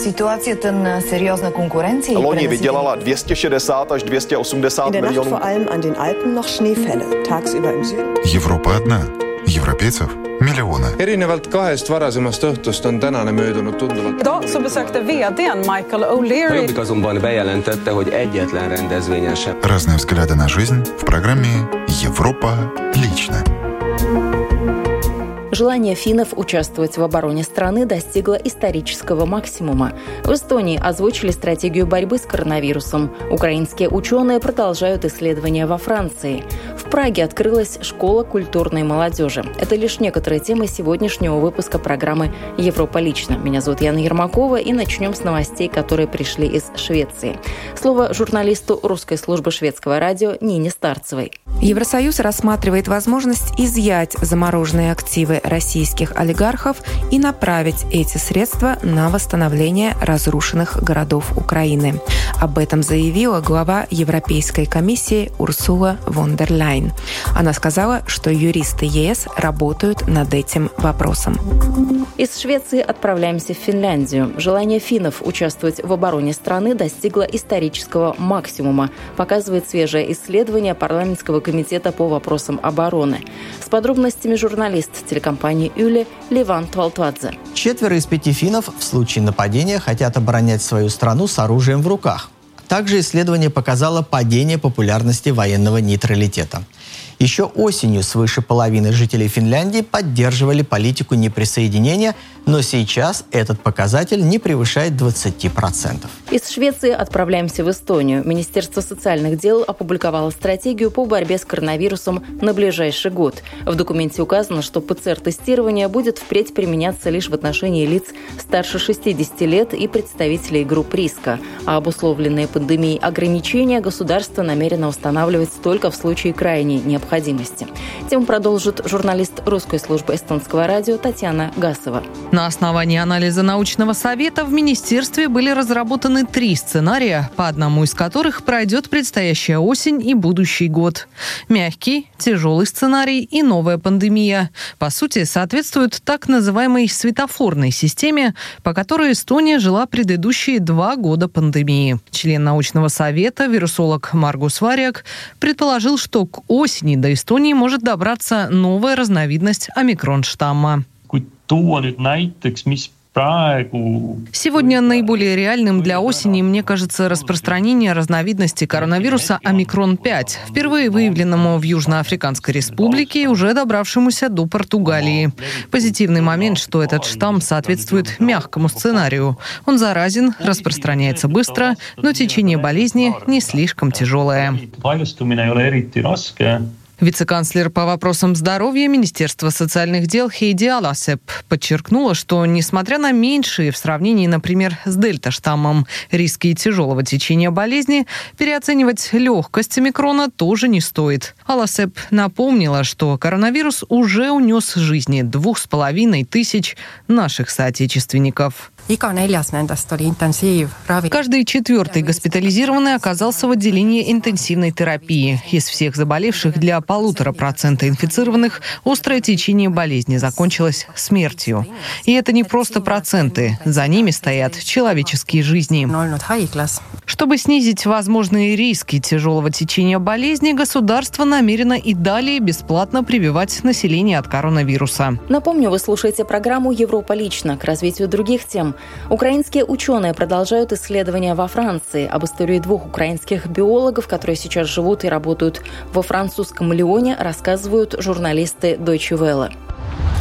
Ситуацията на сериозна конкуренция Loni vydělala 260 až 280 In der Nacht milionů. vor allem an den Alpen noch Schneefälle. Tagsüber im Süden. Европа одна. Европейцев миллионы. erinevalt kahest varasemast õhtust on tänane möödunud tunduvalt. Idag så besökte vdn Michael O'Leary Jobbik azonban bejelentette, hogy egyetlen rendezvényen sem Разные взгляды на жизнь в программе «Европа лично». Желание финнов участвовать в обороне страны достигло исторического максимума. В Эстонии озвучили стратегию борьбы с коронавирусом. Украинские ученые продолжают исследования во Франции. В Праге открылась школа культурной молодежи. Это лишь некоторые темы сегодняшнего выпуска программы «Европа лично». Меня зовут Яна Ермакова, и начнем с новостей, которые пришли из Швеции. Слово журналисту русской службы шведского радио Нине Старцевой. Евросоюз рассматривает возможность изъять замороженные активы российских олигархов и направить эти средства на восстановление разрушенных городов Украины. Об этом заявила глава Европейской комиссии Урсула фон дер Ляйн. Она сказала, что юристы ЕС работают над этим вопросом. Из Швеции отправляемся в Финляндию. Желание финнов участвовать в обороне страны достигло исторического максимума, показывает свежее исследование парламентского комитета по вопросам обороны. С подробностями журналист телекомпании «Юли» Ливан Твалтвадзе. Четверо из пяти финнов в случае нападения хотят оборонять свою страну с оружием в руках. Также исследование показало падение популярности военного нейтралитета. Еще осенью свыше половины жителей Финляндии поддерживали политику неприсоединения, но сейчас этот показатель не превышает 20%. Из Швеции отправляемся в Эстонию. Министерство социальных дел опубликовало стратегию по борьбе с коронавирусом на ближайший год. В документе указано, что ПЦР-тестирование будет впредь применяться лишь в отношении лиц старше 60 лет и представителей групп риска, а обусловленные пандемией ограничения государство намерено устанавливать только в случае крайней необходимости. Тему продолжит журналист русской службы эстонского радио Татьяна Гасова. На основании анализа научного совета в министерстве были разработаны три сценария, по одному из которых пройдет предстоящая осень и будущий год. Мягкий, тяжелый сценарий и новая пандемия. По сути, соответствуют так называемой светофорной системе, по которой Эстония жила предыдущие два года пандемии. Член научного совета, вирусолог Маргус Варяк, предположил, что к осени до Эстонии может добраться новая разновидность омикрон-штамма. Tuua nüüd näiteks, mis praegu Сегодня наиболее реальным для осени, мне кажется, распространение разновидности коронавируса омикрон-5, впервые выявленному в Южноафриканской республике и уже добравшемуся до Португалии. Позитивный момент, что этот штамм соответствует мягкому сценарию. Он заразен, распространяется быстро, но течение болезни не слишком тяжелое. Вице-канцлер по вопросам здоровья Министерства социальных дел Хейди Аласеп подчеркнула, что, несмотря на меньшие в сравнении, например, с дельта-штаммом риски тяжелого течения болезни, переоценивать легкость омикрона тоже не стоит. Аласеп напомнила, что коронавирус уже унес жизни двух с половиной тысяч наших соотечественников. Каждый четвертый госпитализированный оказался в отделении интенсивной терапии. Из всех заболевших для полутора процента инфицированных острое течение болезни закончилось смертью. И это не просто проценты. За ними стоят человеческие жизни. Чтобы снизить возможные риски тяжелого течения болезни, государство намерено и далее бесплатно прививать население от коронавируса. Напомню, вы слушаете программу «Европа лично» к развитию других тем. Украинские ученые продолжают исследования во Франции об истории двух украинских биологов, которые сейчас живут и работают во французском Лионе, рассказывают журналисты Deutsche Welle.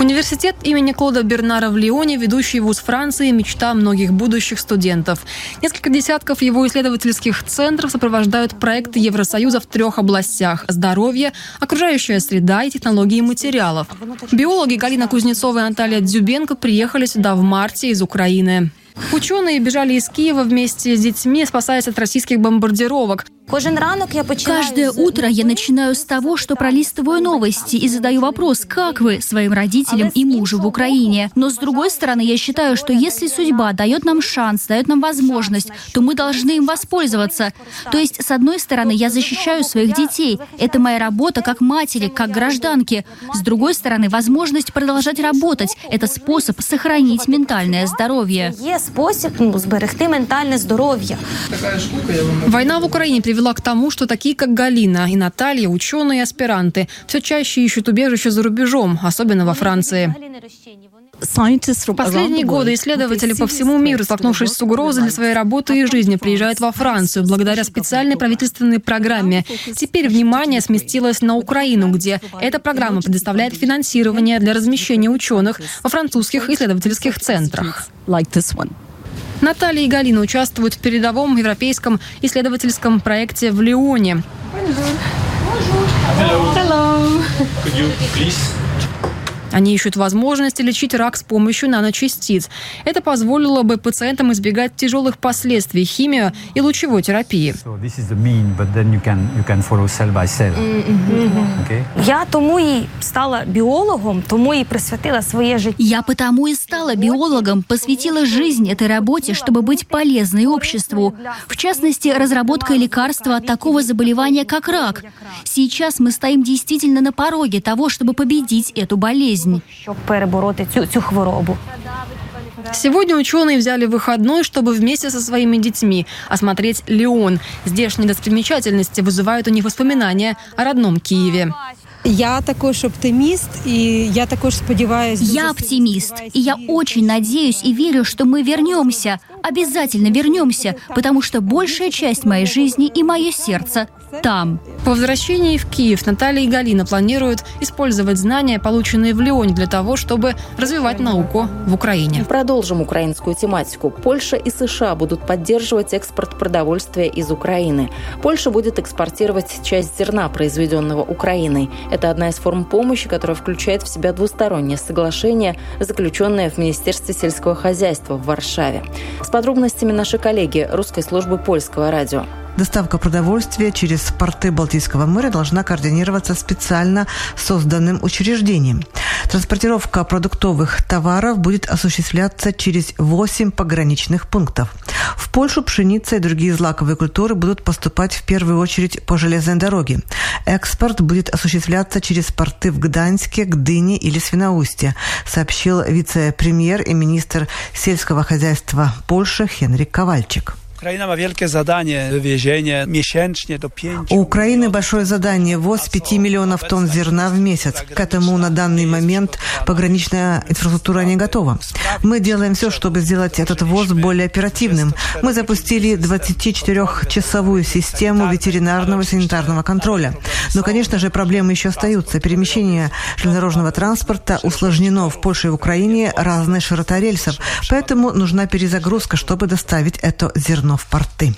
Университет имени Клода Бернара в Лионе, ведущий вуз Франции, мечта многих будущих студентов. Несколько десятков его исследовательских центров сопровождают проекты Евросоюза в трех областях – здоровье, окружающая среда и технологии материалов. Биологи Галина Кузнецова и Наталья Дзюбенко приехали сюда в марте из Украины. Ученые бежали из Киева вместе с детьми, спасаясь от российских бомбардировок. Каждое утро я начинаю с того, что пролистываю новости и задаю вопрос, как вы своим родителям и мужу в Украине. Но с другой стороны, я считаю, что если судьба дает нам шанс, дает нам возможность, то мы должны им воспользоваться. То есть, с одной стороны, я защищаю своих детей. Это моя работа как матери, как гражданки. С другой стороны, возможность продолжать работать – это способ сохранить ментальное здоровье. способ сберегти ментальное здоровье. Война в Украине привела привела к тому, что такие, как Галина и Наталья, ученые и аспиранты, все чаще ищут убежище за рубежом, особенно во Франции. В последние годы исследователи по всему миру, столкнувшись с угрозой для своей работы и жизни, приезжают во Францию благодаря специальной правительственной программе. Теперь внимание сместилось на Украину, где эта программа предоставляет финансирование для размещения ученых во французских исследовательских центрах. Наталья и Галина участвуют в передовом европейском исследовательском проекте в Лионе. Hello. Hello. Could you please они ищут возможности лечить рак с помощью наночастиц. Это позволило бы пациентам избегать тяжелых последствий химио и лучевой терапии. Я тому и стала биологом, тому и присвятила свое жизнь. Я потому и стала биологом, посвятила жизнь этой работе, чтобы быть полезной обществу. В частности, разработкой лекарства от такого заболевания, как рак. Сейчас мы стоим действительно на пороге того, чтобы победить эту болезнь болезнь. Щоб перебороти цю, цю хворобу. Сегодня ученые взяли выходной, чтобы вместе со своими детьми осмотреть Леон. Здешние достопримечательности вызывают у них воспоминания о родном Киеве. Я також оптимист, и я також сподіваюся. Я оптимист, и я очень надеюсь и верю, что мы вернемся, обязательно вернемся, потому что большая часть моей жизни и мое сердце там. По возвращении в Киев Наталья и Галина планируют использовать знания, полученные в Лионе, для того, чтобы развивать науку в Украине. Продолжим украинскую тематику. Польша и США будут поддерживать экспорт продовольствия из Украины. Польша будет экспортировать часть зерна, произведенного Украиной. Это одна из форм помощи, которая включает в себя двустороннее соглашение, заключенное в Министерстве сельского хозяйства в Варшаве. С подробностями наши коллеги русской службы польского радио. Доставка продовольствия через порты Балтийского моря должна координироваться специально созданным учреждением. Транспортировка продуктовых товаров будет осуществляться через 8 пограничных пунктов. В Польшу пшеница и другие злаковые культуры будут поступать в первую очередь по железной дороге. Экспорт будет осуществляться через порты в Гданьске, Гдыне или Свиноусте, сообщил вице-премьер и министр сельского хозяйства Польши Хенрик Ковальчик. Украина ma wielkie zadanie wywiezienie miesięcznie do 5. У Украины большое задание – ввоз 5 миллионов тонн зерна в месяц. К этому на данный момент пограничная инфраструктура не готова. Мы делаем все, чтобы сделать этот ввоз более оперативным. Мы запустили 24-часовую систему ветеринарного санитарного контроля. Но, конечно же, проблемы еще остаются. Перемещение железнодорожного транспорта усложнено в Польше и Украине разной широта рельсов. Поэтому нужна перезагрузка, чтобы доставить это зерно в порты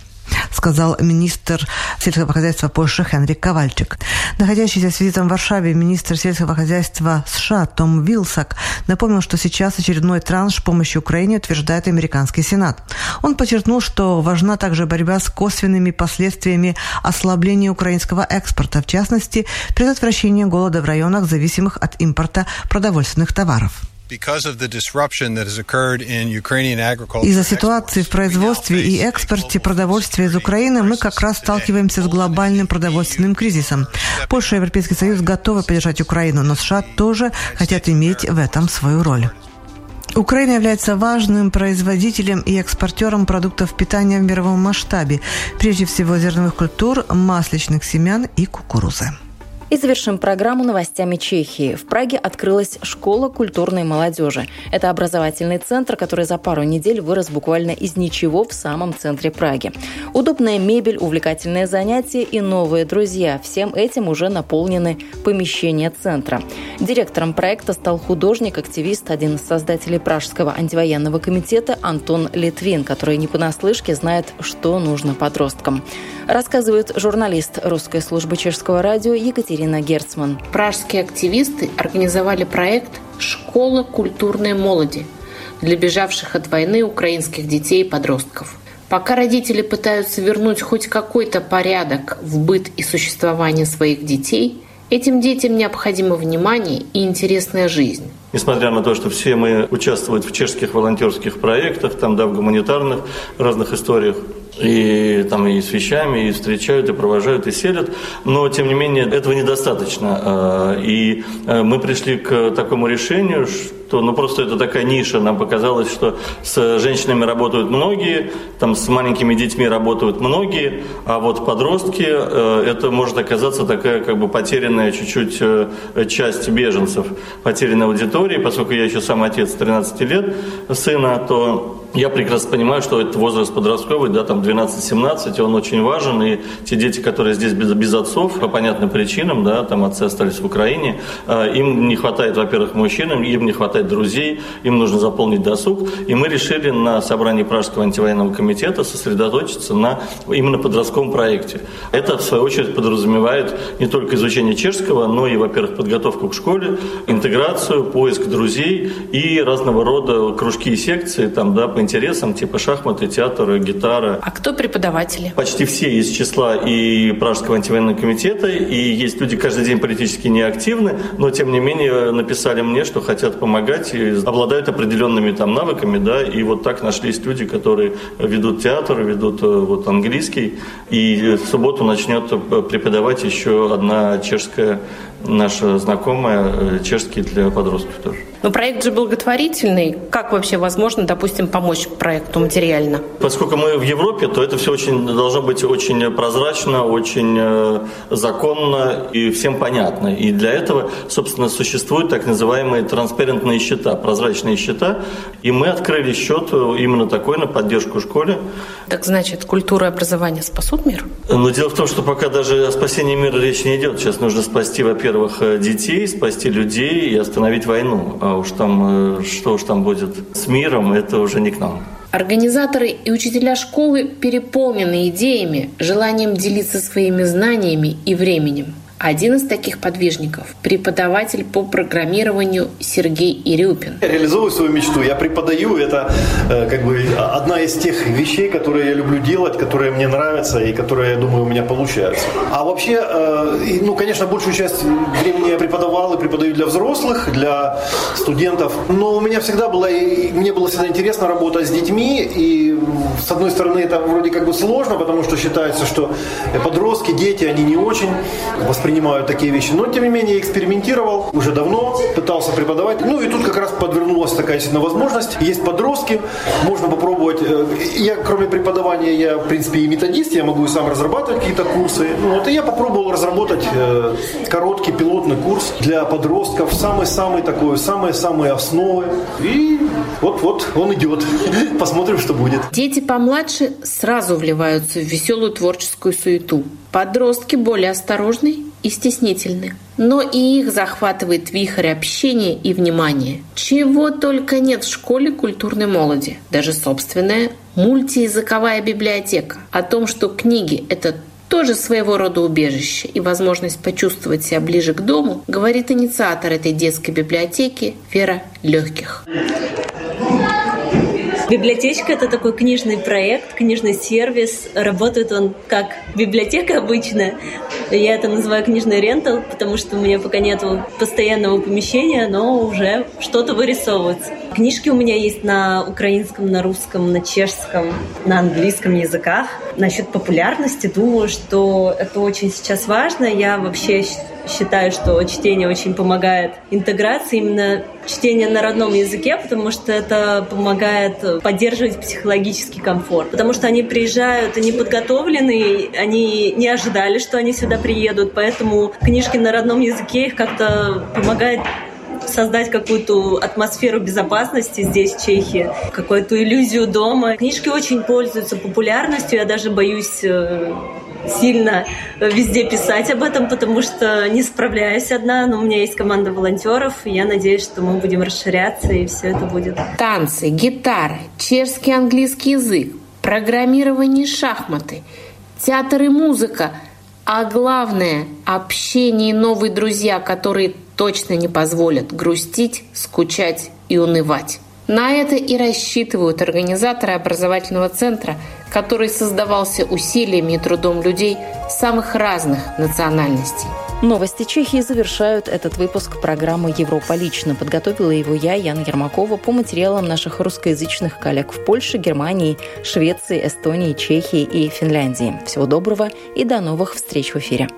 сказал министр сельского хозяйства Польши Хенрик Ковальчик. Находящийся с визитом в Варшаве министр сельского хозяйства США Том Вилсак напомнил, что сейчас очередной транш помощи Украине утверждает американский Сенат. Он подчеркнул, что важна также борьба с косвенными последствиями ослабления украинского экспорта, в частности, предотвращение голода в районах, зависимых от импорта продовольственных товаров. Из-за ситуации в производстве и экспорте продовольствия из Украины мы как раз сталкиваемся с глобальным продовольственным кризисом. Польша и Европейский Союз готовы поддержать Украину, но США тоже хотят иметь в этом свою роль. Украина является важным производителем и экспортером продуктов питания в мировом масштабе, прежде всего зерновых культур, масличных семян и кукурузы. И завершим программу новостями Чехии. В Праге открылась школа культурной молодежи. Это образовательный центр, который за пару недель вырос буквально из ничего в самом центре Праги. Удобная мебель, увлекательные занятия и новые друзья. Всем этим уже наполнены помещения центра. Директором проекта стал художник-активист, один из создателей Пражского антивоенного комитета Антон Литвин, который не понаслышке знает, что нужно подросткам. Рассказывает журналист русской службы чешского радио Екатерина Ирина Герцман. Пражские активисты организовали проект «Школа культурной молоди» для бежавших от войны украинских детей и подростков. Пока родители пытаются вернуть хоть какой-то порядок в быт и существование своих детей, этим детям необходимо внимание и интересная жизнь. Несмотря на то, что все мы участвуем в чешских волонтерских проектах, там, да, в гуманитарных разных историях, и там и с вещами, и встречают, и провожают, и селят. Но, тем не менее, этого недостаточно. А, и э, мы пришли к такому решению, что ну, просто это такая ниша. Нам показалось, что с женщинами работают многие, там с маленькими детьми работают многие, а вот подростки, э, это может оказаться такая как бы потерянная чуть-чуть э, часть беженцев, потерянной аудитории. Поскольку я еще сам отец 13 лет сына, то я прекрасно понимаю, что этот возраст подростковый, да, там 12-17, он очень важен, и те дети, которые здесь без, без отцов, по понятным причинам, да, там отцы остались в Украине, э, им не хватает, во-первых, мужчин, им не хватает друзей, им нужно заполнить досуг, и мы решили на собрании Пражского антивоенного комитета сосредоточиться на именно подростковом проекте. Это, в свою очередь, подразумевает не только изучение чешского, но и, во-первых, подготовку к школе, интеграцию, поиск друзей и разного рода кружки и секции, там, да, по интересам, типа шахматы, театр, гитара. А кто преподаватели? Почти все из числа и Пражского антивоенного комитета, и есть люди каждый день политически неактивны, но тем не менее написали мне, что хотят помогать и обладают определенными там навыками, да, и вот так нашлись люди, которые ведут театр, ведут э, вот английский, и в субботу начнет э, преподавать еще одна чешская наша знакомая, э, чешский для подростков тоже. Но проект же благотворительный. Как вообще возможно, допустим, помочь проекту материально? Поскольку мы в Европе, то это все очень должно быть очень прозрачно, очень э, законно и всем понятно. И для этого, собственно, существуют так называемые транспарентные счета, прозрачные счета. И мы открыли счет именно такой на поддержку школе. Так значит, культура и образование спасут мир? Но дело в том, что пока даже о спасении мира речь не идет. Сейчас нужно спасти, во-первых, э, детей, спасти людей и остановить войну. А уж там, э, что уж там будет с миром, это уже не к нам. Организаторы и учителя школы переполнены идеями, желанием делиться своими знаниями и временем. Один из таких подвижников – преподаватель по программированию Сергей Ирюпин. Я реализую свою мечту. Я преподаю. Это э, как бы одна из тех вещей, которые я люблю делать, которые мне нравятся и которые, я думаю, у меня получаются. А вообще, э, ну, конечно, большую часть времени я преподавал и преподаю для взрослых, для студентов. Но у меня всегда было, мне было всегда интересно работать с детьми. И с одной стороны, это вроде как бы сложно, потому что считается, что подростки, дети, они не очень воспринимают принимают такие вещи. Но, тем не менее, экспериментировал уже давно, пытался преподавать. Ну и тут как раз подвернулась такая действительно возможность. Есть подростки, можно попробовать. Э, я, кроме преподавания, я, в принципе, и методист, я могу и сам разрабатывать какие-то курсы. Ну, вот и я попробовал разработать э, короткий пилотный курс для подростков, самый-самый такой, самые-самые основы. И вот-вот он идет. Посмотрим, что будет. Дети помладше сразу вливаются в веселую творческую суету. Подростки более осторожны и стеснительны. Но и их захватывает вихрь общения и внимания. Чего только нет в школе культурной молоди. Даже собственная мультиязыковая библиотека. О том, что книги — это тоже своего рода убежище и возможность почувствовать себя ближе к дому, говорит инициатор этой детской библиотеки Вера Легких. Библиотечка — это такой книжный проект, книжный сервис. Работает он как библиотека обычная. Я это называю книжный рентал, потому что у меня пока нет постоянного помещения, но уже что-то вырисовывается. Книжки у меня есть на украинском, на русском, на чешском, на английском языках. Насчет популярности думаю, что это очень сейчас важно. Я вообще считаю, что чтение очень помогает интеграции, именно чтение на родном языке, потому что это помогает поддерживать психологический комфорт. Потому что они приезжают, они подготовленные, они не ожидали, что они сюда приедут, поэтому книжки на родном языке их как-то помогает создать какую-то атмосферу безопасности здесь, в Чехии, какую-то иллюзию дома. Книжки очень пользуются популярностью, я даже боюсь э, сильно везде писать об этом, потому что не справляюсь одна, но у меня есть команда волонтеров, и я надеюсь, что мы будем расширяться, и все это будет. Танцы, гитара, чешский английский язык, программирование шахматы, театр и музыка, а главное – общение и новые друзья, которые точно не позволят грустить, скучать и унывать. На это и рассчитывают организаторы образовательного центра, который создавался усилиями и трудом людей самых разных национальностей. Новости Чехии завершают этот выпуск программы «Европа лично». Подготовила его я, Яна Ермакова, по материалам наших русскоязычных коллег в Польше, Германии, Швеции, Эстонии, Чехии и Финляндии. Всего доброго и до новых встреч в эфире.